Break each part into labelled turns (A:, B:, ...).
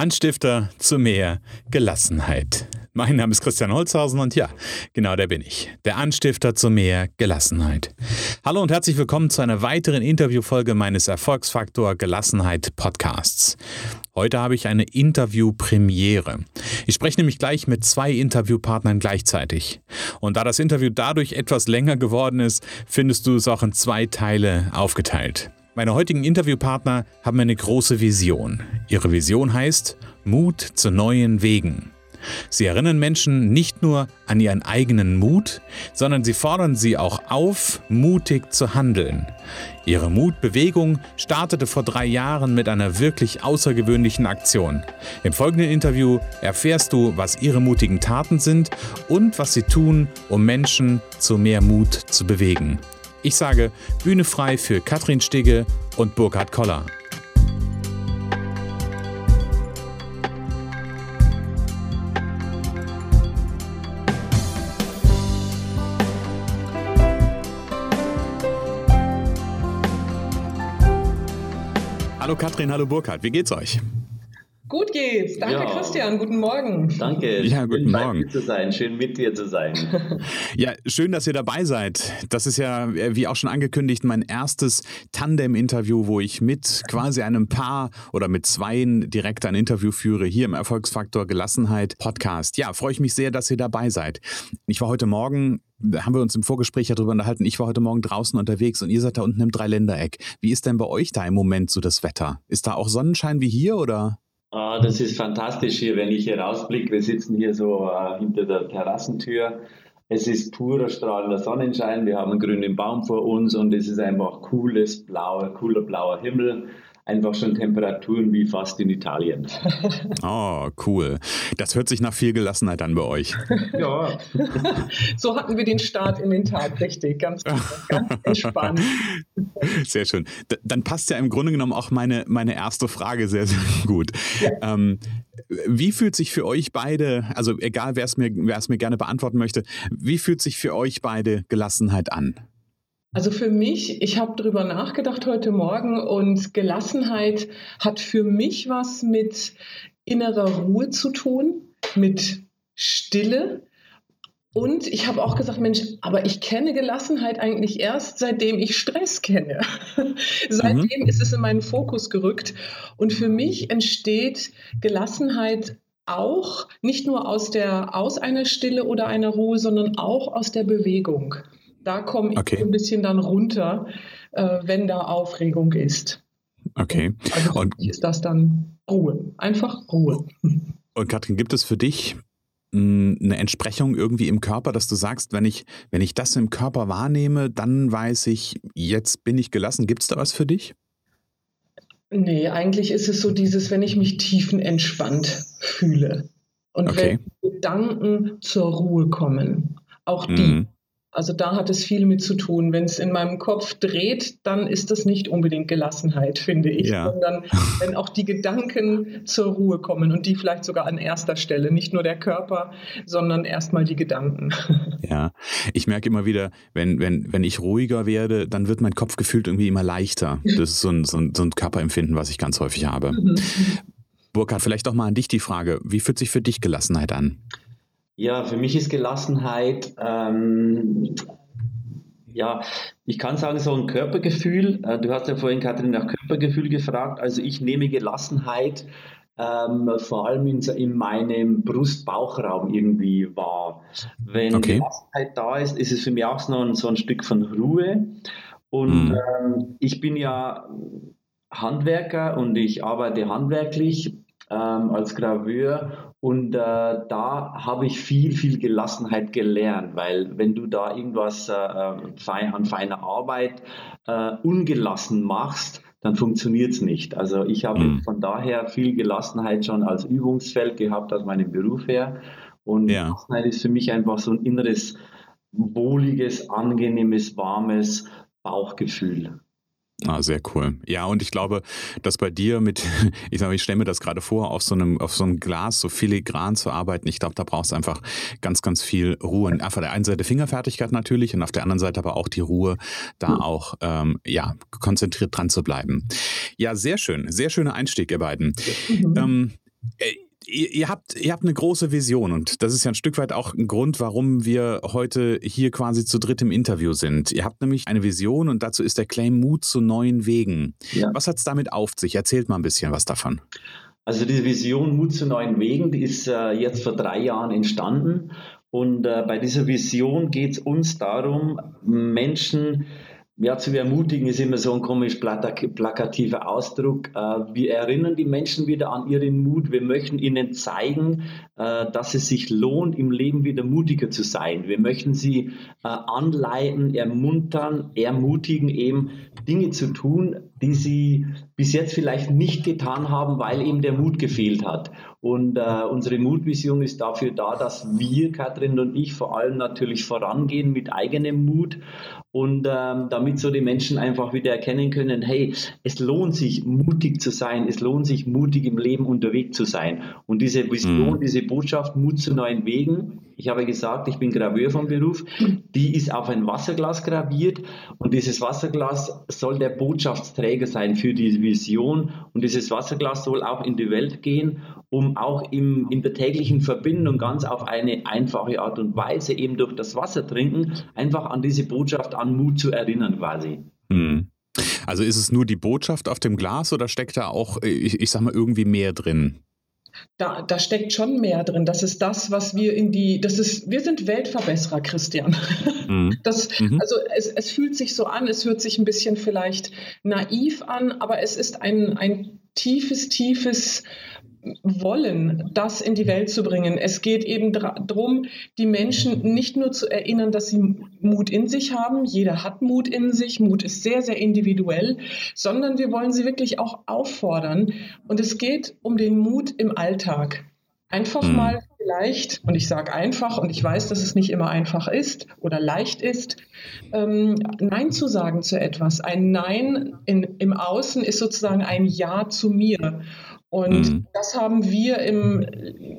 A: Anstifter zu mehr Gelassenheit. Mein Name ist Christian Holzhausen und ja, genau der bin ich. Der Anstifter zu mehr Gelassenheit. Hallo und herzlich willkommen zu einer weiteren Interviewfolge meines Erfolgsfaktor Gelassenheit Podcasts. Heute habe ich eine Interviewpremiere. Ich spreche nämlich gleich mit zwei Interviewpartnern gleichzeitig. Und da das Interview dadurch etwas länger geworden ist, findest du es auch in zwei Teile aufgeteilt. Meine heutigen Interviewpartner haben eine große Vision. Ihre Vision heißt Mut zu neuen Wegen. Sie erinnern Menschen nicht nur an ihren eigenen Mut, sondern sie fordern sie auch auf, mutig zu handeln. Ihre Mutbewegung startete vor drei Jahren mit einer wirklich außergewöhnlichen Aktion. Im folgenden Interview erfährst du, was ihre mutigen Taten sind und was sie tun, um Menschen zu mehr Mut zu bewegen. Ich sage Bühne frei für Katrin Stigge und Burkhard Koller. Hallo Katrin, hallo Burkhard, wie geht's euch?
B: Gut geht's. Danke, ja. Christian. Guten Morgen.
C: Danke.
A: Ja, guten schön Morgen.
C: Zu sein. Schön mit dir zu sein.
A: ja, schön, dass ihr dabei seid. Das ist ja, wie auch schon angekündigt, mein erstes Tandem-Interview, wo ich mit quasi einem Paar oder mit Zweien direkt ein Interview führe, hier im Erfolgsfaktor Gelassenheit Podcast. Ja, freue ich mich sehr, dass ihr dabei seid. Ich war heute Morgen da haben wir uns im Vorgespräch ja darüber unterhalten. Ich war heute Morgen draußen unterwegs und ihr seid da unten im Dreiländereck. Wie ist denn bei euch da im Moment so das Wetter? Ist da auch Sonnenschein wie hier oder?
C: Ah, das ist fantastisch hier, wenn ich hier rausblicke. Wir sitzen hier so äh, hinter der Terrassentür. Es ist purer strahlender Sonnenschein. Wir haben einen grünen Baum vor uns und es ist einfach cooles blauer, cooler blauer Himmel einfach schon Temperaturen wie fast in Italien.
A: Oh, cool. Das hört sich nach viel Gelassenheit an bei euch.
B: Ja. so hatten wir den Start in den Tag, richtig. Ganz, ganz entspannt.
A: Sehr schön. Dann passt ja im Grunde genommen auch meine, meine erste Frage sehr, sehr gut. Ja. Ähm, wie fühlt sich für euch beide, also egal wer es mir, wer es mir gerne beantworten möchte, wie fühlt sich für euch beide Gelassenheit an?
B: Also für mich, ich habe darüber nachgedacht heute Morgen und Gelassenheit hat für mich was mit innerer Ruhe zu tun, mit Stille. Und ich habe auch gesagt, Mensch, aber ich kenne Gelassenheit eigentlich erst, seitdem ich Stress kenne. seitdem mhm. ist es in meinen Fokus gerückt. Und für mich entsteht Gelassenheit auch nicht nur aus, der, aus einer Stille oder einer Ruhe, sondern auch aus der Bewegung. Da komme ich okay. ein bisschen dann runter, äh, wenn da Aufregung ist.
A: Okay.
B: Also und ist das dann Ruhe. Einfach Ruhe.
A: Und Katrin, gibt es für dich hm, eine Entsprechung irgendwie im Körper, dass du sagst, wenn ich, wenn ich das im Körper wahrnehme, dann weiß ich, jetzt bin ich gelassen. Gibt es da was für dich?
B: Nee, eigentlich ist es so dieses, wenn ich mich tiefenentspannt fühle und okay. wenn Gedanken zur Ruhe kommen. Auch die mhm. Also da hat es viel mit zu tun. Wenn es in meinem Kopf dreht, dann ist das nicht unbedingt Gelassenheit, finde ich, ja. sondern wenn auch die Gedanken zur Ruhe kommen und die vielleicht sogar an erster Stelle, nicht nur der Körper, sondern erstmal die Gedanken.
A: Ja, ich merke immer wieder, wenn, wenn, wenn ich ruhiger werde, dann wird mein Kopf gefühlt irgendwie immer leichter. Das ist so ein, so ein, so ein Körperempfinden, was ich ganz häufig habe. Mhm. Burkhard, vielleicht auch mal an dich die Frage, wie fühlt sich für dich Gelassenheit an?
C: Ja, für mich ist Gelassenheit, ähm, ja, ich kann sagen, so ein Körpergefühl. Äh, du hast ja vorhin, Katrin, nach Körpergefühl gefragt. Also ich nehme Gelassenheit ähm, vor allem in, in meinem Brust-Bauchraum irgendwie wahr. Wenn okay. Gelassenheit da ist, ist es für mich auch so ein, so ein Stück von Ruhe. Und mhm. ähm, ich bin ja Handwerker und ich arbeite handwerklich ähm, als Graveur und äh, da habe ich viel, viel Gelassenheit gelernt, weil wenn du da irgendwas äh, fein, an feiner Arbeit äh, ungelassen machst, dann funktioniert es nicht. Also ich habe mhm. von daher viel Gelassenheit schon als Übungsfeld gehabt aus meinem Beruf her. Und ja. Gelassenheit ist für mich einfach so ein inneres, wohliges, angenehmes, warmes Bauchgefühl.
A: Ah, sehr cool. Ja, und ich glaube, dass bei dir mit, ich sage, ich stelle mir das gerade vor, auf so einem, auf so einem Glas so filigran zu arbeiten, ich glaube, da brauchst du einfach ganz, ganz viel Ruhe. Und auf der einen Seite Fingerfertigkeit natürlich und auf der anderen Seite aber auch die Ruhe, da auch ähm, ja, konzentriert dran zu bleiben. Ja, sehr schön. Sehr schöner Einstieg, ihr beiden. Mhm. Ähm, Äh, ihr, ihr, habt, ihr habt eine große Vision und das ist ja ein Stück weit auch ein Grund, warum wir heute hier quasi zu dritt im Interview sind. Ihr habt nämlich eine Vision und dazu ist der Claim Mut zu neuen Wegen. Ja. Was hat es damit auf sich? Erzählt mal ein bisschen was davon.
C: Also diese Vision Mut zu neuen Wegen, die ist äh, jetzt vor drei Jahren entstanden. Und äh, bei dieser Vision geht es uns darum, Menschen ja, zu ermutigen ist immer so ein komisch plakativer Ausdruck. Äh, wir erinnern die Menschen wieder an ihren Mut. Wir möchten ihnen zeigen, äh, dass es sich lohnt, im Leben wieder mutiger zu sein. Wir möchten sie äh, anleiten, ermuntern, ermutigen, eben Dinge zu tun, die sie bis jetzt vielleicht nicht getan haben, weil eben der Mut gefehlt hat. Und äh, unsere Mutvision ist dafür da, dass wir, Katrin und ich, vor allem natürlich vorangehen mit eigenem Mut und ähm, damit so die Menschen einfach wieder erkennen können, hey, es lohnt sich mutig zu sein, es lohnt sich mutig im Leben unterwegs zu sein. Und diese Vision, mhm. diese Botschaft, Mut zu neuen Wegen, ich habe gesagt, ich bin Graveur vom Beruf. Die ist auf ein Wasserglas graviert und dieses Wasserglas soll der Botschaftsträger sein für die Vision und dieses Wasserglas soll auch in die Welt gehen, um auch im, in der täglichen Verbindung ganz auf eine einfache Art und Weise eben durch das Wasser trinken, einfach an diese Botschaft an Mut zu erinnern quasi.
A: Hm. Also ist es nur die Botschaft auf dem Glas oder steckt da auch, ich, ich sag mal, irgendwie mehr drin?
B: Da, da steckt schon mehr drin. Das ist das, was wir in die, das ist, wir sind Weltverbesserer, Christian. Mhm. Das, mhm. Also es, es fühlt sich so an, es hört sich ein bisschen vielleicht naiv an, aber es ist ein, ein tiefes, tiefes wollen, das in die Welt zu bringen. Es geht eben darum, die Menschen nicht nur zu erinnern, dass sie Mut in sich haben. Jeder hat Mut in sich. Mut ist sehr, sehr individuell, sondern wir wollen sie wirklich auch auffordern. Und es geht um den Mut im Alltag. Einfach mhm. mal vielleicht, und ich sage einfach, und ich weiß, dass es nicht immer einfach ist oder leicht ist, ähm, Nein zu sagen zu etwas. Ein Nein in, im Außen ist sozusagen ein Ja zu mir. Und mhm. das haben wir im,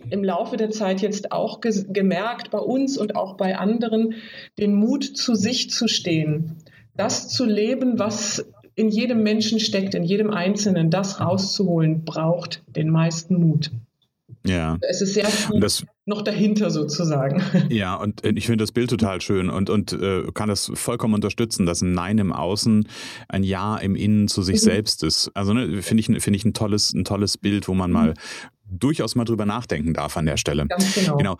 B: im Laufe der Zeit jetzt auch ge gemerkt, bei uns und auch bei anderen, den Mut zu sich zu stehen, das zu leben, was in jedem Menschen steckt, in jedem Einzelnen, das rauszuholen, braucht den meisten Mut.
A: Ja.
B: Es ist sehr viel das, noch dahinter sozusagen.
A: Ja, und ich finde das Bild total schön und, und äh, kann das vollkommen unterstützen, dass ein Nein im Außen ein Ja im Innen zu sich mhm. selbst ist. Also ne, finde ich, find ich ein, tolles, ein tolles Bild, wo man mhm. mal durchaus mal drüber nachdenken darf an der Stelle.
B: Ganz genau. genau.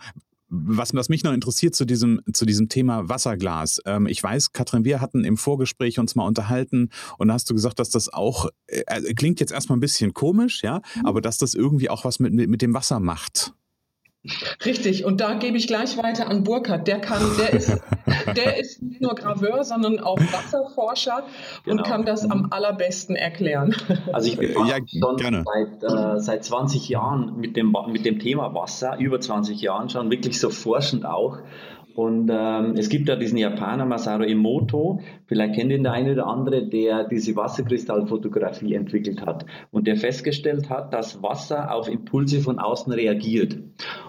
A: Was, was, mich noch interessiert zu diesem, zu diesem Thema Wasserglas. Ähm, ich weiß, Katrin, wir hatten im Vorgespräch uns mal unterhalten und da hast du gesagt, dass das auch, äh, äh klingt jetzt erstmal ein bisschen komisch, ja, mhm. aber dass das irgendwie auch was mit, mit, mit dem Wasser macht.
B: Richtig, und da gebe ich gleich weiter an Burkhard. Der kann, der ist, der ist nicht nur Graveur, sondern auch Wasserforscher genau. und kann das am allerbesten erklären.
C: Also ich bin ja, schon gerne. Seit, äh, seit 20 Jahren mit dem, mit dem Thema Wasser, über 20 Jahren schon, wirklich so forschend auch. Und ähm, es gibt da diesen Japaner Masaru Emoto, vielleicht kennt ihn der eine oder andere, der diese Wasserkristallfotografie entwickelt hat und der festgestellt hat, dass Wasser auf Impulse von außen reagiert.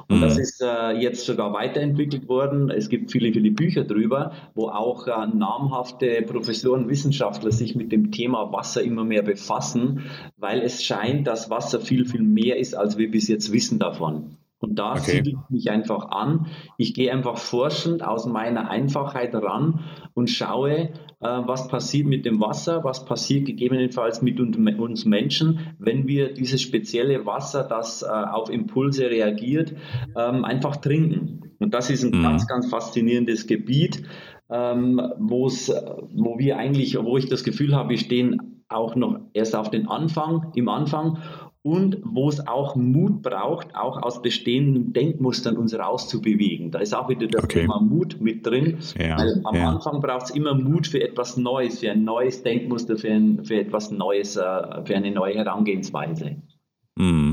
C: Und mhm. das ist äh, jetzt sogar weiterentwickelt worden. Es gibt viele, viele Bücher drüber, wo auch äh, namhafte Professoren, Wissenschaftler sich mit dem Thema Wasser immer mehr befassen, weil es scheint, dass Wasser viel, viel mehr ist, als wir bis jetzt wissen davon. Und da okay. siedelt mich einfach an. Ich gehe einfach forschend aus meiner Einfachheit ran und schaue, äh, was passiert mit dem Wasser, was passiert gegebenenfalls mit uns Menschen, wenn wir dieses spezielle Wasser, das äh, auf Impulse reagiert, ähm, einfach trinken. Und das ist ein mhm. ganz, ganz faszinierendes Gebiet, ähm, wo wir eigentlich, wo ich das Gefühl habe, wir stehen auch noch erst auf den Anfang, im Anfang und wo es auch Mut braucht, auch aus bestehenden Denkmustern uns rauszubewegen. Da ist auch wieder das okay. Thema Mut mit drin, ja, weil am ja. Anfang braucht es immer Mut für etwas Neues, für ein neues Denkmuster, für, ein, für etwas Neues, äh, für eine neue Herangehensweise.
A: Mhm.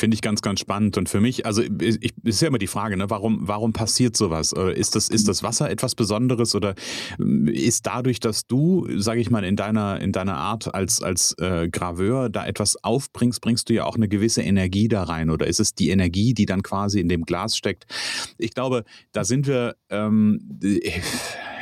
A: Finde ich ganz, ganz spannend. Und für mich, also ich, ist ja immer die Frage, ne, warum, warum passiert sowas? Ist das, ist das Wasser etwas Besonderes oder ähm, ist dadurch, dass du, sage ich mal, in deiner, in deiner Art als, als äh, Graveur da etwas aufbringst, bringst du ja auch eine gewisse Energie da rein? Oder ist es die Energie, die dann quasi in dem Glas steckt? Ich glaube, da sind wir. Ähm,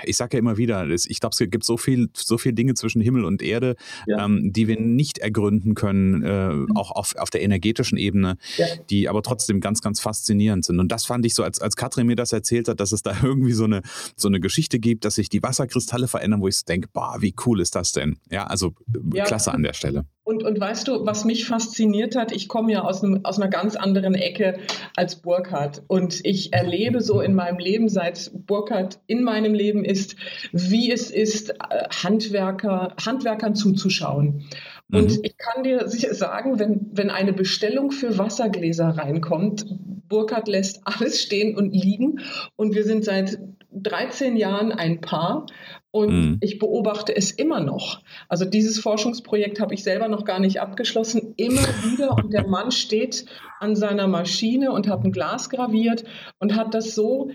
A: ich sage ja immer wieder, ich glaube, es gibt so viel, so viele Dinge zwischen Himmel und Erde, ja. ähm, die wir nicht ergründen können, äh, mhm. auch auf, auf der energetischen Ebene, ja. die aber trotzdem ganz, ganz faszinierend sind. Und das fand ich so, als, als Katrin mir das erzählt hat, dass es da irgendwie so eine, so eine Geschichte gibt, dass sich die Wasserkristalle verändern, wo ich so denke, boah, wie cool ist das denn? Ja, also ja. klasse an der Stelle.
B: Und, und weißt du, was mich fasziniert hat, ich komme ja aus, einem, aus einer ganz anderen Ecke als Burkhardt. Und ich erlebe so in meinem Leben, seit Burkhardt in meinem Leben ist, wie es ist, äh, Handwerker, Handwerkern zuzuschauen. Und mhm. ich kann dir sicher sagen, wenn, wenn eine Bestellung für Wassergläser reinkommt, Burkhardt lässt alles stehen und liegen. Und wir sind seit 13 Jahren ein Paar und mhm. ich beobachte es immer noch. Also dieses Forschungsprojekt habe ich selber noch gar nicht abgeschlossen. Immer wieder und der Mann steht an seiner Maschine und hat ein Glas graviert und hat das so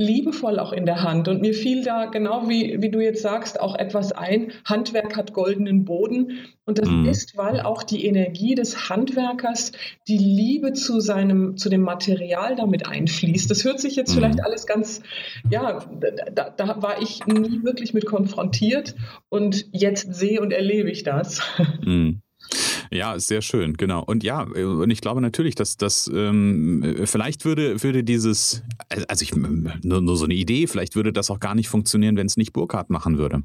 B: liebevoll auch in der Hand. Und mir fiel da, genau wie, wie du jetzt sagst, auch etwas ein. Handwerk hat goldenen Boden. Und das mhm. ist, weil auch die Energie des Handwerkers, die Liebe zu seinem, zu dem Material damit einfließt. Das hört sich jetzt mhm. vielleicht alles ganz, ja, da, da, war ich nie wirklich mit konfrontiert. Und jetzt sehe und erlebe ich das.
A: Mhm. Ja, sehr schön, genau. Und ja, und ich glaube natürlich, dass das ähm, vielleicht würde, würde dieses, also ich nur, nur so eine Idee, vielleicht würde das auch gar nicht funktionieren, wenn es nicht Burkhardt machen würde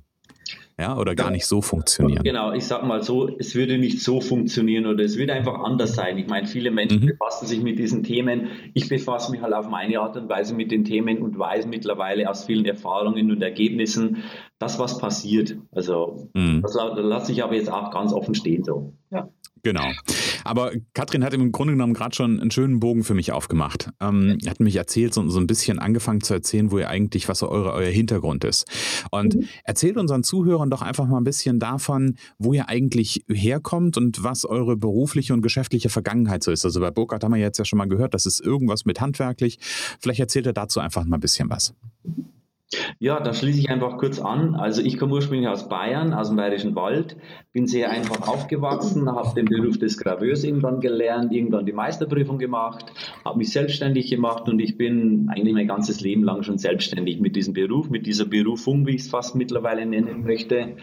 A: ja, oder gar nicht so funktionieren.
C: Genau, ich sag mal so, es würde nicht so funktionieren oder es würde einfach anders sein. Ich meine, viele Menschen mhm. befassen sich mit diesen Themen. Ich befasse mich halt auf meine Art und Weise mit den Themen und weiß mittlerweile aus vielen Erfahrungen und Ergebnissen, dass was passiert. Also mhm. das lasse ich aber jetzt auch ganz offen stehen so.
A: Ja. Genau. Aber Katrin hat im Grunde genommen gerade schon einen schönen Bogen für mich aufgemacht. Ähm, hat mich erzählt, so, so, ein bisschen angefangen zu erzählen, wo ihr eigentlich, was eure, euer Hintergrund ist. Und mhm. erzählt unseren Zuhörern doch einfach mal ein bisschen davon, wo ihr eigentlich herkommt und was eure berufliche und geschäftliche Vergangenheit so ist. Also bei Burkhardt haben wir jetzt ja schon mal gehört, das ist irgendwas mit handwerklich. Vielleicht erzählt er dazu einfach mal ein bisschen was.
C: Ja, da schließe ich einfach kurz an. Also ich komme ursprünglich aus Bayern, aus dem Bayerischen Wald, bin sehr einfach aufgewachsen, habe den Beruf des Graveurs irgendwann gelernt, irgendwann die Meisterprüfung gemacht, habe mich selbstständig gemacht und ich bin eigentlich mein ganzes Leben lang schon selbstständig mit diesem Beruf, mit dieser Berufung, wie ich es fast mittlerweile nennen möchte.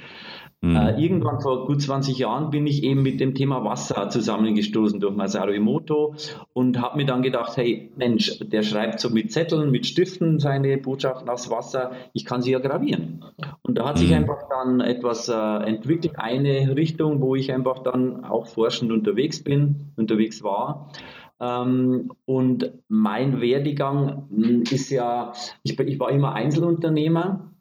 C: Mhm. Äh, irgendwann vor gut 20 Jahren bin ich eben mit dem Thema Wasser zusammengestoßen durch Masaru Emoto und habe mir dann gedacht, hey Mensch, der schreibt so mit Zetteln, mit Stiften seine Botschaften aufs Wasser, ich kann sie ja gravieren. Und da hat sich mhm. einfach dann etwas äh, entwickelt, eine Richtung, wo ich einfach dann auch forschend unterwegs bin, unterwegs war. Ähm, und mein Werdegang hm, ist ja, ich war immer Einzelunternehmer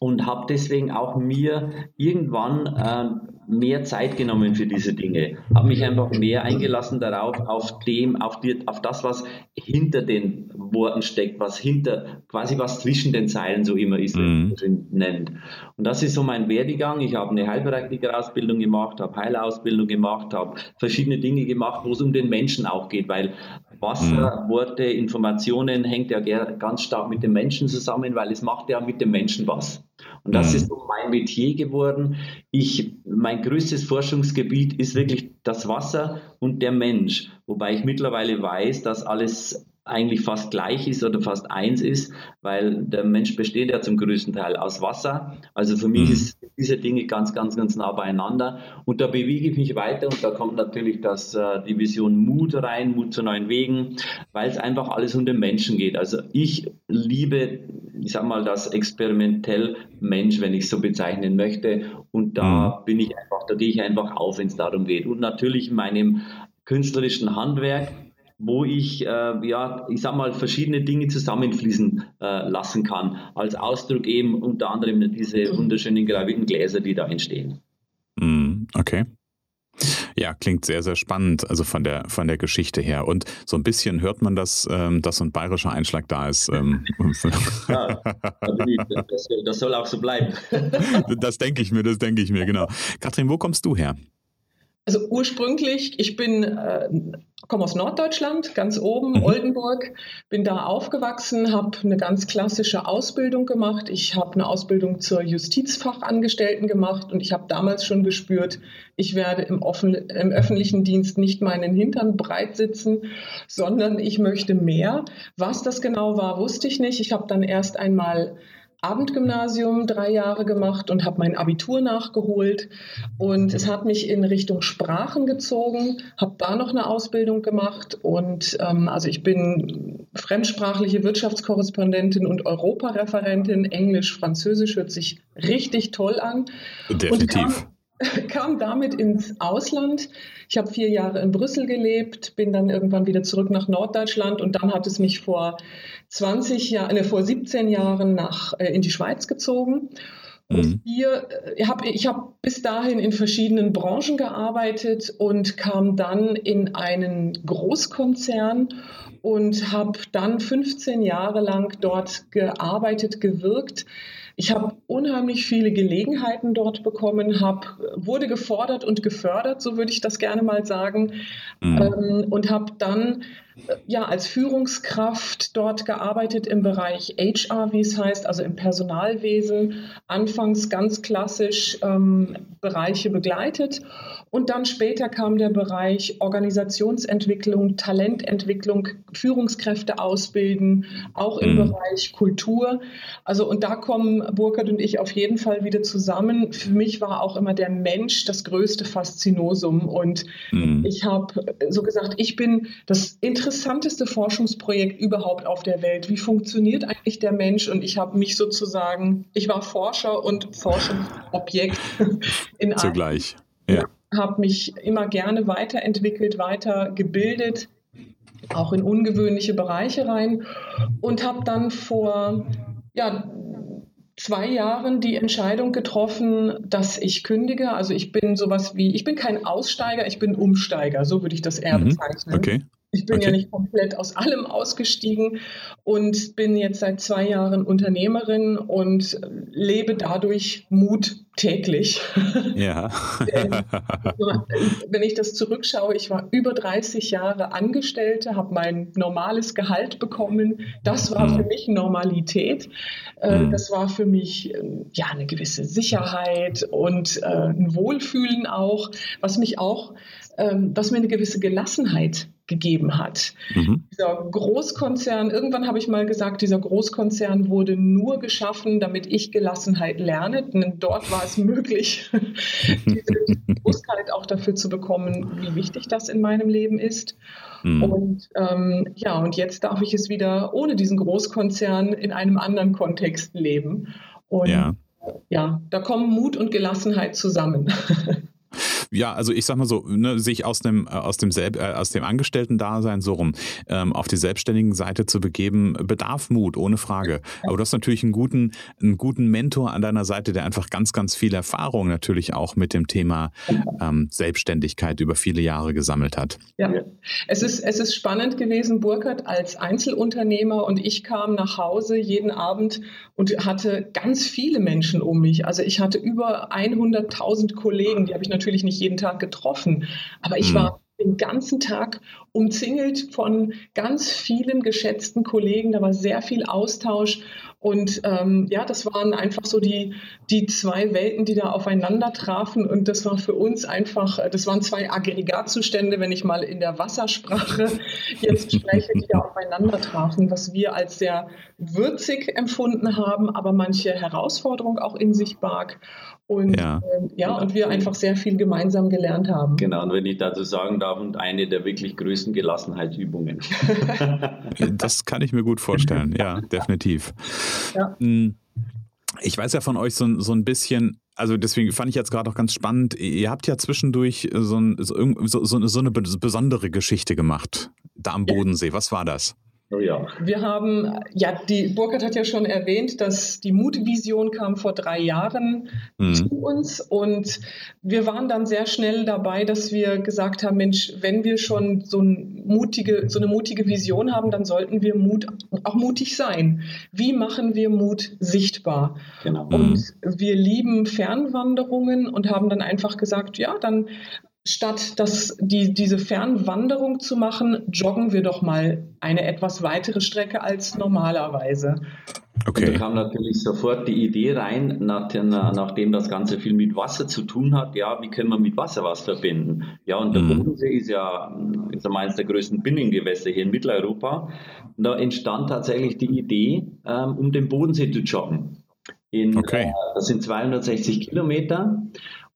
C: und habe deswegen auch mir irgendwann äh, mehr Zeit genommen für diese Dinge, habe mich einfach mehr eingelassen darauf, auf dem, auf, die, auf das, was hinter den Worten steckt, was hinter, quasi was zwischen den Zeilen so immer ist, mhm. nennt. Und das ist so mein Werdegang. Ich habe eine Heilpraktikerausbildung gemacht, habe Heilausbildung gemacht, habe verschiedene Dinge gemacht, wo es um den Menschen auch geht, weil Wasser, mhm. Worte, Informationen hängt ja ganz stark mit dem Menschen zusammen, weil es macht ja mit dem Menschen was. Und das mhm. ist so mein Metier geworden. Ich, mein größtes Forschungsgebiet ist wirklich das Wasser und der Mensch, wobei ich mittlerweile weiß, dass alles eigentlich fast gleich ist oder fast eins ist, weil der Mensch besteht ja zum größten Teil aus Wasser. Also für mich mhm. ist diese Dinge ganz, ganz, ganz nah beieinander. Und da bewege ich mich weiter und da kommt natürlich das, äh, die Vision Mut rein, Mut zu neuen Wegen, weil es einfach alles um den Menschen geht. Also ich liebe, ich sag mal, das experimentell Mensch, wenn ich es so bezeichnen möchte. Und da mhm. bin ich einfach, da gehe ich einfach auf, wenn es darum geht. Und natürlich in meinem künstlerischen Handwerk, wo ich, äh, ja, ich sag mal, verschiedene Dinge zusammenfließen äh, lassen kann. Als Ausdruck eben unter anderem diese wunderschönen gravierten Gläser, die da entstehen.
A: Mm, okay. Ja, klingt sehr, sehr spannend, also von der, von der Geschichte her. Und so ein bisschen hört man, dass, ähm, dass so ein bayerischer Einschlag da ist. Ähm.
C: ja, das, das soll auch so bleiben.
A: das denke ich mir, das denke ich mir, genau. Kathrin, wo kommst du her?
B: Also ursprünglich, ich bin, äh, komme aus Norddeutschland, ganz oben, mhm. Oldenburg, bin da aufgewachsen, habe eine ganz klassische Ausbildung gemacht. Ich habe eine Ausbildung zur Justizfachangestellten gemacht und ich habe damals schon gespürt, ich werde im, offen, im öffentlichen Dienst nicht meinen Hintern breit sitzen, sondern ich möchte mehr. Was das genau war, wusste ich nicht. Ich habe dann erst einmal Abendgymnasium drei Jahre gemacht und habe mein Abitur nachgeholt. Und es hat mich in Richtung Sprachen gezogen, habe da noch eine Ausbildung gemacht. Und ähm, also ich bin fremdsprachliche Wirtschaftskorrespondentin und Europareferentin. Englisch, Französisch hört sich richtig toll an.
A: Definitiv
B: kam damit ins Ausland. Ich habe vier Jahre in Brüssel gelebt, bin dann irgendwann wieder zurück nach Norddeutschland und dann hat es mich vor 20 Jahren, äh, vor 17 Jahren nach, äh, in die Schweiz gezogen. Und mhm. hier, äh, hab, ich habe bis dahin in verschiedenen Branchen gearbeitet und kam dann in einen Großkonzern und habe dann 15 Jahre lang dort gearbeitet, gewirkt ich habe unheimlich viele Gelegenheiten dort bekommen, hab, wurde gefordert und gefördert, so würde ich das gerne mal sagen, mhm. ähm, und habe dann ja, als Führungskraft dort gearbeitet im Bereich HR, wie es heißt, also im Personalwesen. Anfangs ganz klassisch ähm, Bereiche begleitet und dann später kam der Bereich Organisationsentwicklung, Talententwicklung, Führungskräfte ausbilden, auch im mhm. Bereich Kultur. Also und da kommen Burkhard und ich auf jeden Fall wieder zusammen. Für mich war auch immer der Mensch das größte Faszinosum und mhm. ich habe so gesagt, ich bin das Interessante interessanteste Forschungsprojekt überhaupt auf der Welt. Wie funktioniert eigentlich der Mensch? Und ich habe mich sozusagen, ich war Forscher und Forschungsobjekt
A: in Zugleich.
B: Ja. Habe mich immer gerne weiterentwickelt, weitergebildet, auch in ungewöhnliche Bereiche rein und habe dann vor ja, zwei Jahren die Entscheidung getroffen, dass ich kündige. Also ich bin sowas wie, ich bin kein Aussteiger, ich bin Umsteiger, so würde ich das eher mhm. bezeichnen.
A: Okay.
B: Ich bin okay. ja nicht komplett aus allem ausgestiegen und bin jetzt seit zwei Jahren Unternehmerin und lebe dadurch Mut täglich.
A: Ja.
B: wenn ich das zurückschaue, ich war über 30 Jahre Angestellte, habe mein normales Gehalt bekommen. Das war für mhm. mich Normalität. Mhm. Das war für mich ähm, ja eine gewisse Sicherheit und äh, ein Wohlfühlen auch, was mich auch, ähm, was mir eine gewisse Gelassenheit gegeben hat. Mhm. Dieser Großkonzern, irgendwann habe ich mal gesagt, dieser Großkonzern wurde nur geschaffen, damit ich Gelassenheit lerne. Denn dort war es möglich, diese Bewusstheit auch dafür zu bekommen, wie wichtig das in meinem Leben ist. Mhm. Und ähm, ja, und jetzt darf ich es wieder ohne diesen Großkonzern in einem anderen Kontext leben. Und ja, ja da kommen Mut und Gelassenheit zusammen.
A: Ja, also ich sag mal so, ne, sich aus dem, äh, aus dem, Selb, äh, aus dem Angestellten-Dasein so rum ähm, auf die selbstständigen Seite zu begeben, bedarf Mut, ohne Frage. Aber du hast natürlich einen guten, einen guten Mentor an deiner Seite, der einfach ganz, ganz viel Erfahrung natürlich auch mit dem Thema ähm, Selbstständigkeit über viele Jahre gesammelt hat.
B: Ja, es ist, es ist spannend gewesen, Burkhard als Einzelunternehmer und ich kam nach Hause jeden Abend und hatte ganz viele Menschen um mich. Also ich hatte über 100.000 Kollegen, die habe ich natürlich nicht jeden Tag getroffen, aber ich mhm. war den ganzen Tag umzingelt von ganz vielen geschätzten Kollegen. Da war sehr viel Austausch. Und ähm, ja, das waren einfach so die, die zwei Welten, die da aufeinander trafen. Und das war für uns einfach, das waren zwei Aggregatzustände, wenn ich mal in der Wassersprache jetzt spreche, die da aufeinander trafen, was wir als sehr würzig empfunden haben, aber manche Herausforderung auch in sich barg. Und ja. Äh, ja, und wir einfach sehr viel gemeinsam gelernt haben.
C: Genau, und wenn ich dazu sagen darf, und eine der wirklich größten Gelassenheitsübungen.
A: das kann ich mir gut vorstellen, ja, definitiv. Ja. Hm, ich weiß ja von euch so, so ein bisschen, also deswegen fand ich jetzt gerade auch ganz spannend, ihr habt ja zwischendurch so, ein, so, so, so eine besondere Geschichte gemacht, da am Bodensee. Was war das?
B: Oh ja. Wir haben, ja, die Burkhard hat ja schon erwähnt, dass die Mutvision kam vor drei Jahren mhm. zu uns und wir waren dann sehr schnell dabei, dass wir gesagt haben, Mensch, wenn wir schon so, ein mutige, so eine mutige Vision haben, dann sollten wir Mut, auch mutig sein. Wie machen wir Mut sichtbar? Genau. Und mhm. wir lieben Fernwanderungen und haben dann einfach gesagt, ja, dann statt das, die, diese Fernwanderung zu machen, joggen wir doch mal eine etwas weitere Strecke als normalerweise.
C: Okay. Und da kam natürlich sofort die Idee rein, nach den, nachdem das Ganze viel mit Wasser zu tun hat, ja, wie können wir mit Wasser was verbinden? Ja, und der mhm. Bodensee ist ja ist eines der größten Binnengewässer hier in Mitteleuropa. Und da entstand tatsächlich die Idee, ähm, um den Bodensee zu joggen. In, okay. Äh, das sind 260 Kilometer.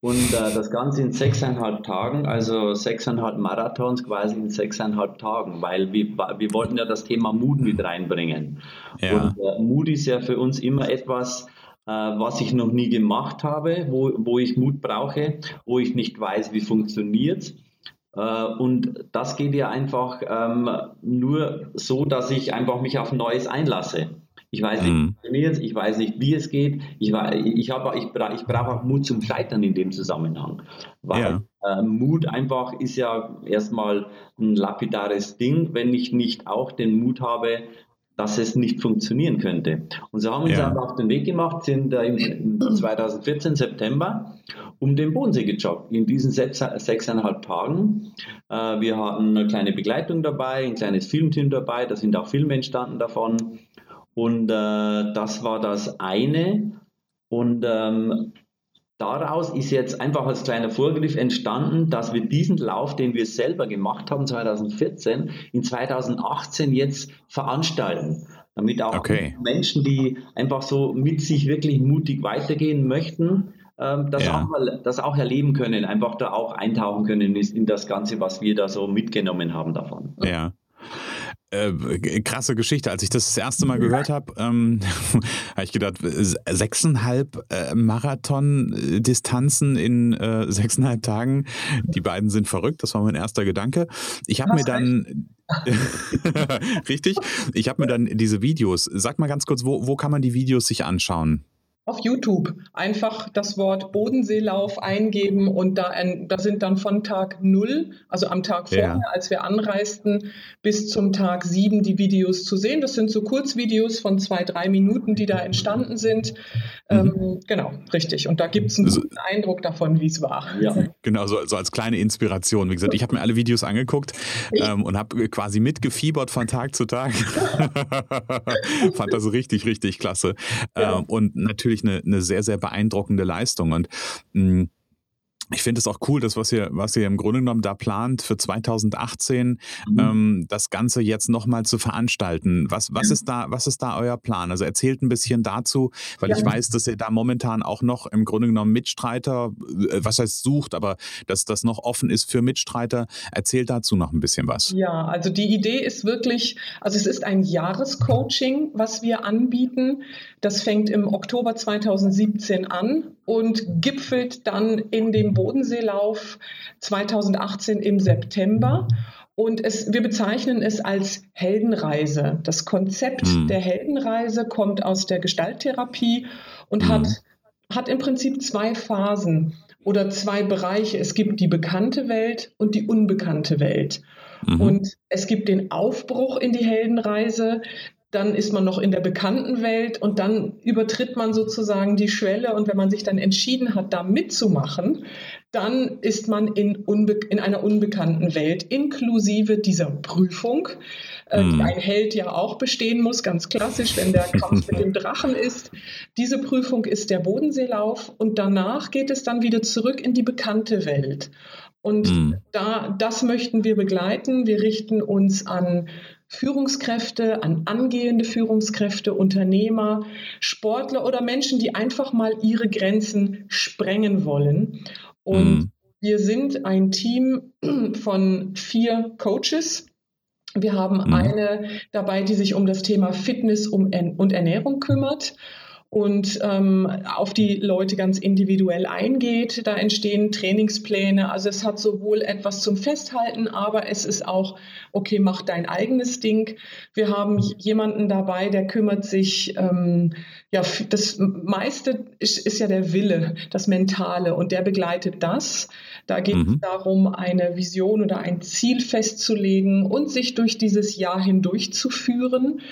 C: Und äh, das Ganze in sechseinhalb Tagen, also sechseinhalb Marathons quasi in sechseinhalb Tagen, weil wir, wir wollten ja das Thema Mut mit reinbringen. Ja. Und äh, Mut ist ja für uns immer etwas, äh, was ich noch nie gemacht habe, wo, wo ich Mut brauche, wo ich nicht weiß, wie funktioniert. Äh, und das geht ja einfach ähm, nur so, dass ich einfach mich auf Neues einlasse. Ich weiß nicht, mhm. wie es ich weiß nicht, wie es geht. Ich, ich, ich, ich brauche auch Mut zum Scheitern in dem Zusammenhang. Weil ja. äh, Mut einfach ist ja erstmal ein lapidares Ding, wenn ich nicht auch den Mut habe, dass es nicht funktionieren könnte. Und so haben wir ja. uns auf den Weg gemacht, sind im 2014 September um den Bodensee gejoggt, in diesen sechs, sechseinhalb Tagen. Äh, wir hatten eine kleine Begleitung dabei, ein kleines Filmteam dabei, da sind auch Filme entstanden davon. Und äh, das war das eine. Und ähm, daraus ist jetzt einfach als kleiner Vorgriff entstanden, dass wir diesen Lauf, den wir selber gemacht haben 2014, in 2018 jetzt veranstalten. Damit auch okay. Menschen, die einfach so mit sich wirklich mutig weitergehen möchten, ähm, das, ja. auch, das auch erleben können, einfach da auch eintauchen können in das Ganze, was wir da so mitgenommen haben davon.
A: Ja äh, krasse Geschichte. Als ich das das erste Mal gehört habe, ähm, habe ich gedacht, sechseinhalb äh, Marathon-Distanzen in äh, sechseinhalb Tagen. Die beiden sind verrückt. Das war mein erster Gedanke. Ich habe mir dann richtig. Ich habe mir dann diese Videos. Sag mal ganz kurz, wo, wo kann man die Videos sich anschauen?
B: Auf YouTube einfach das Wort Bodenseelauf eingeben und da, da sind dann von Tag 0, also am Tag vorher, ja. als wir anreisten, bis zum Tag 7 die Videos zu sehen. Das sind so Kurzvideos von zwei, drei Minuten, die da entstanden sind. Mhm. Ähm, genau, richtig. Und da gibt es einen also, guten Eindruck davon, wie es war.
A: Ja. Genau, so, so, als kleine Inspiration. Wie gesagt, ich habe mir alle Videos angeguckt ähm, und habe quasi mitgefiebert von Tag zu Tag. Fand das richtig, richtig klasse. Ja. Ähm, und natürlich natürlich eine, eine sehr, sehr beeindruckende Leistung. Und mh, mm, ich finde es auch cool, dass was ihr, was ihr im Grunde genommen da plant für 2018, mhm. ähm, das Ganze jetzt nochmal zu veranstalten. Was, was, ja. ist da, was ist da euer Plan? Also erzählt ein bisschen dazu, weil ja. ich weiß, dass ihr da momentan auch noch im Grunde genommen Mitstreiter, äh, was heißt sucht, aber dass das noch offen ist für Mitstreiter. Erzählt dazu noch ein bisschen was.
B: Ja, also die Idee ist wirklich, also es ist ein Jahrescoaching, was wir anbieten. Das fängt im Oktober 2017 an und gipfelt dann in dem Bodenseelauf 2018 im September. Und es, wir bezeichnen es als Heldenreise. Das Konzept mhm. der Heldenreise kommt aus der Gestalttherapie und mhm. hat, hat im Prinzip zwei Phasen oder zwei Bereiche. Es gibt die bekannte Welt und die unbekannte Welt. Mhm. Und es gibt den Aufbruch in die Heldenreise, dann ist man noch in der bekannten Welt und dann übertritt man sozusagen die Schwelle und wenn man sich dann entschieden hat, da mitzumachen, dann ist man in, in einer unbekannten Welt, inklusive dieser Prüfung, äh, die mhm. ein Held ja auch bestehen muss, ganz klassisch, wenn der Kampf mit dem Drachen ist. Diese Prüfung ist der Bodenseelauf und danach geht es dann wieder zurück in die bekannte Welt. Und mm. da, das möchten wir begleiten. Wir richten uns an Führungskräfte, an angehende Führungskräfte, Unternehmer, Sportler oder Menschen, die einfach mal ihre Grenzen sprengen wollen. Und mhm. wir sind ein Team von vier Coaches. Wir haben mhm. eine dabei, die sich um das Thema Fitness und Ernährung kümmert und ähm, auf die Leute ganz individuell eingeht. Da entstehen Trainingspläne. Also es hat sowohl etwas zum Festhalten, aber es ist auch, okay, mach dein eigenes Ding. Wir haben jemanden dabei, der kümmert sich, ähm, ja, das meiste ist, ist, ja der Wille, das Mentale und der begleitet das. Da geht mhm. es darum, eine Vision oder ein Ziel festzulegen und sich durch dieses Jahr hindurch zu führen.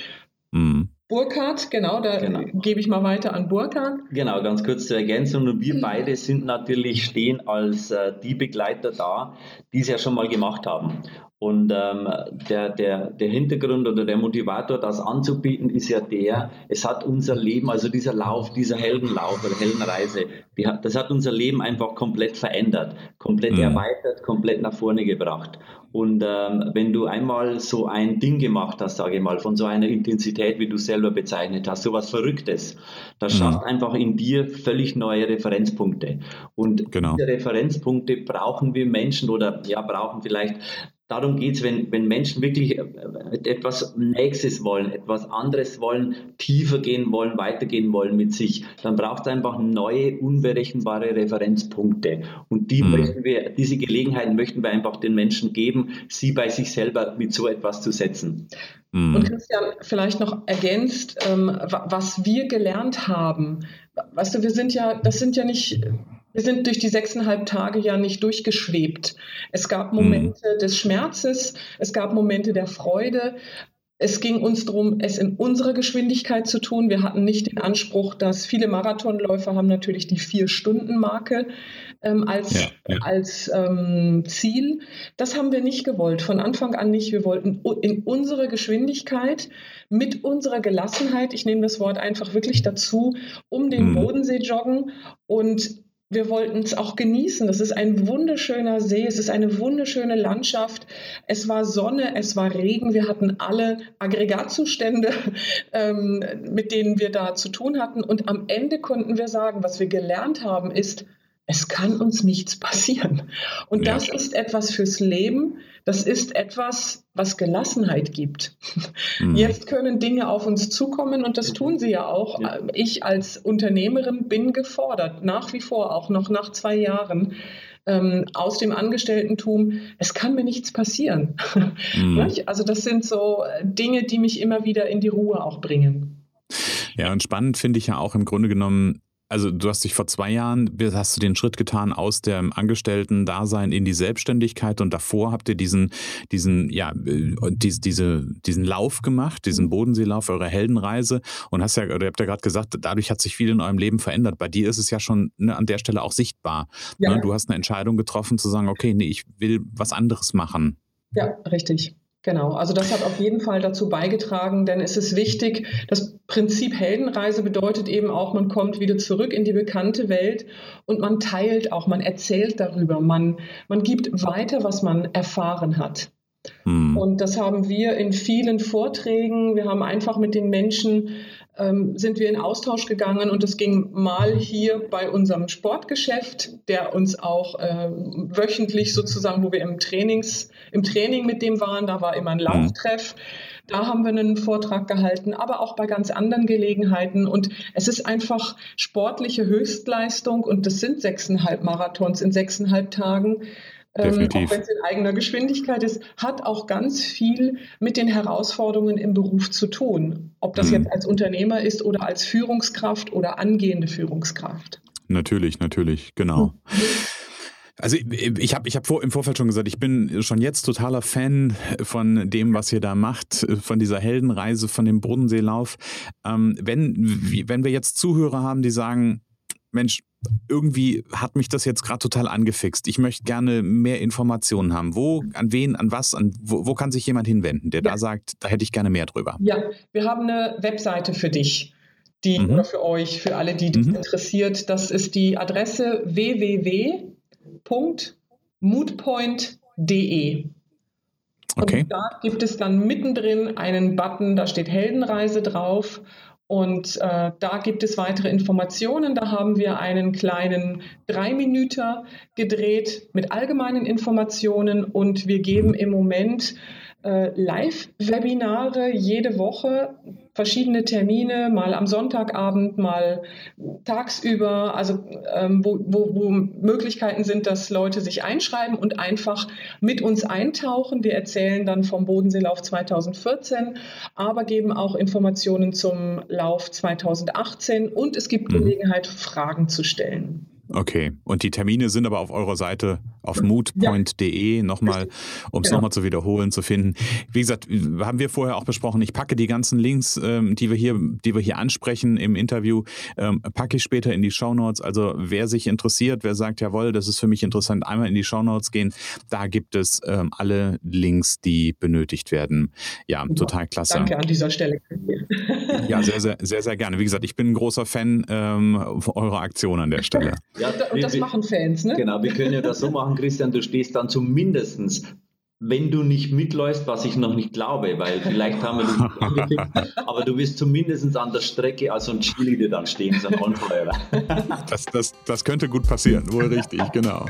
B: Mhm. Burkhard, genau, da genau. gebe ich mal weiter an Burkhard.
C: Genau, ganz kurz zur Ergänzung. Und wir beide sind natürlich stehen als äh, die Begleiter da, die es ja schon mal gemacht haben. Und ähm, der, der, der Hintergrund oder der Motivator, das anzubieten, ist ja der, es hat unser Leben, also dieser Lauf, dieser Heldenlauf oder Heldenreise, hat, das hat unser Leben einfach komplett verändert, komplett mhm. erweitert, komplett nach vorne gebracht. Und ähm, wenn du einmal so ein Ding gemacht hast, sage ich mal, von so einer Intensität, wie du selber bezeichnet hast, so was Verrücktes, das mhm. schafft einfach in dir völlig neue Referenzpunkte. Und genau. diese Referenzpunkte brauchen wir Menschen oder ja, brauchen vielleicht Darum geht es, wenn, wenn Menschen wirklich äh, etwas Nächstes wollen, etwas anderes wollen, tiefer gehen wollen, weitergehen wollen mit sich, dann braucht es einfach neue, unberechenbare Referenzpunkte. Und die mhm. möchten wir, diese Gelegenheit möchten wir einfach den Menschen geben, sie bei sich selber mit so etwas zu setzen.
B: Mhm. Und Christian, vielleicht noch ergänzt, ähm, was wir gelernt haben. Weißt du, wir sind ja, das sind ja nicht wir sind durch die sechseinhalb Tage ja nicht durchgeschwebt. Es gab Momente mhm. des Schmerzes, es gab Momente der Freude. Es ging uns darum, es in unserer Geschwindigkeit zu tun. Wir hatten nicht den Anspruch, dass viele Marathonläufer haben natürlich die Vier-Stunden-Marke ähm, als, ja, ja. als ähm, Ziel. Das haben wir nicht gewollt, von Anfang an nicht. Wir wollten in unserer Geschwindigkeit, mit unserer Gelassenheit, ich nehme das Wort einfach wirklich dazu, um den mhm. Bodensee joggen und wir wollten es auch genießen. Das ist ein wunderschöner See, es ist eine wunderschöne Landschaft. Es war Sonne, es war Regen. Wir hatten alle Aggregatzustände, ähm, mit denen wir da zu tun hatten. Und am Ende konnten wir sagen, was wir gelernt haben, ist, es kann uns nichts passieren. Und ja. das ist etwas fürs Leben. Das ist etwas, was Gelassenheit gibt. Mhm. Jetzt können Dinge auf uns zukommen und das tun sie ja auch. Ja. Ich als Unternehmerin bin gefordert, nach wie vor, auch noch nach zwei Jahren. Ähm, aus dem Angestellten-Tum, es kann mir nichts passieren. Mhm. also das sind so Dinge, die mich immer wieder in die Ruhe auch bringen.
A: Ja, und spannend finde ich ja auch im Grunde genommen, also du hast dich vor zwei Jahren, hast du den Schritt getan aus dem Angestellten-Dasein in die Selbstständigkeit und davor habt ihr diesen, diesen, ja, äh, diese, diesen Lauf gemacht, diesen mhm. Bodenseelauf, eure Heldenreise und hast ja, oder ihr habt ja gerade gesagt, dadurch hat sich viel in eurem Leben verändert. Bei dir ist es ja schon ne, an der Stelle auch sichtbar. Ja. Ne? Du hast eine Entscheidung getroffen zu sagen, okay, nee, ich will was anderes machen.
B: Ja, richtig. Genau, also das hat auf jeden Fall dazu beigetragen, denn es ist wichtig, das Prinzip Heldenreise bedeutet eben auch, man kommt wieder zurück in die bekannte Welt und man teilt auch, man erzählt darüber, man, man gibt weiter, was man erfahren hat. Hm. Und das haben wir in vielen Vorträgen, wir haben einfach mit den Menschen sind wir in Austausch gegangen und es ging mal hier bei unserem Sportgeschäft, der uns auch äh, wöchentlich sozusagen, wo wir im, Trainings, im Training mit dem waren, da war immer ein mhm. Lauftreff. Da haben wir einen Vortrag gehalten, aber auch bei ganz anderen Gelegenheiten. Und es ist einfach sportliche Höchstleistung und das sind sechseinhalb Marathons in sechseinhalb Tagen. Ähm, auch wenn es in eigener Geschwindigkeit ist, hat auch ganz viel mit den Herausforderungen im Beruf zu tun. Ob das hm. jetzt als Unternehmer ist oder als Führungskraft oder angehende Führungskraft.
A: Natürlich, natürlich, genau. Hm. Also ich habe ich hab vor, im Vorfeld schon gesagt, ich bin schon jetzt totaler Fan von dem, was ihr da macht, von dieser Heldenreise, von dem Bodenseelauf. Ähm, wenn, wenn wir jetzt Zuhörer haben, die sagen, Mensch, irgendwie hat mich das jetzt gerade total angefixt. Ich möchte gerne mehr Informationen haben. Wo, an wen, an was, an wo, wo kann sich jemand hinwenden, der ja. da sagt, da hätte ich gerne mehr drüber?
B: Ja, wir haben eine Webseite für dich, die mhm. oder für euch, für alle, die das mhm. interessiert. Das ist die Adresse www.moodpoint.de. Okay. Und da gibt es dann mittendrin einen Button, da steht Heldenreise drauf. Und äh, da gibt es weitere Informationen. Da haben wir einen kleinen Drei-Minüter gedreht mit allgemeinen Informationen und wir geben im Moment äh, Live-Webinare jede Woche, verschiedene Termine, mal am Sonntagabend, mal tagsüber, also ähm, wo, wo, wo Möglichkeiten sind, dass Leute sich einschreiben und einfach mit uns eintauchen. Wir erzählen dann vom Bodenseelauf 2014, aber geben auch Informationen zum Lauf 2018 und es gibt mhm. Gelegenheit, Fragen zu stellen.
A: Okay, und die Termine sind aber auf eurer Seite auf moodpoint.de ja. nochmal, um es genau. nochmal zu wiederholen, zu finden. Wie gesagt, haben wir vorher auch besprochen, ich packe die ganzen Links, ähm, die wir hier, die wir hier ansprechen im Interview, ähm, packe ich später in die Shownotes. Also wer sich interessiert, wer sagt, jawohl, das ist für mich interessant, einmal in die Shownotes gehen. Da gibt es ähm, alle Links, die benötigt werden. Ja, Super. total klasse.
B: Danke an dieser Stelle.
A: ja, sehr, sehr, sehr, sehr gerne. Wie gesagt, ich bin ein großer Fan ähm, eurer Aktion an der Stelle.
B: Ja, und das machen Fans, ne?
C: Genau, wir können ja das so machen, Christian, du stehst dann zumindestens wenn du nicht mitläufst, was ich noch nicht glaube, weil vielleicht haben wir das angeklickt, aber du wirst zumindest an der Strecke als ein Cheerleader dann stehen, so ein On
A: das, das, das könnte gut passieren, wohl richtig, genau.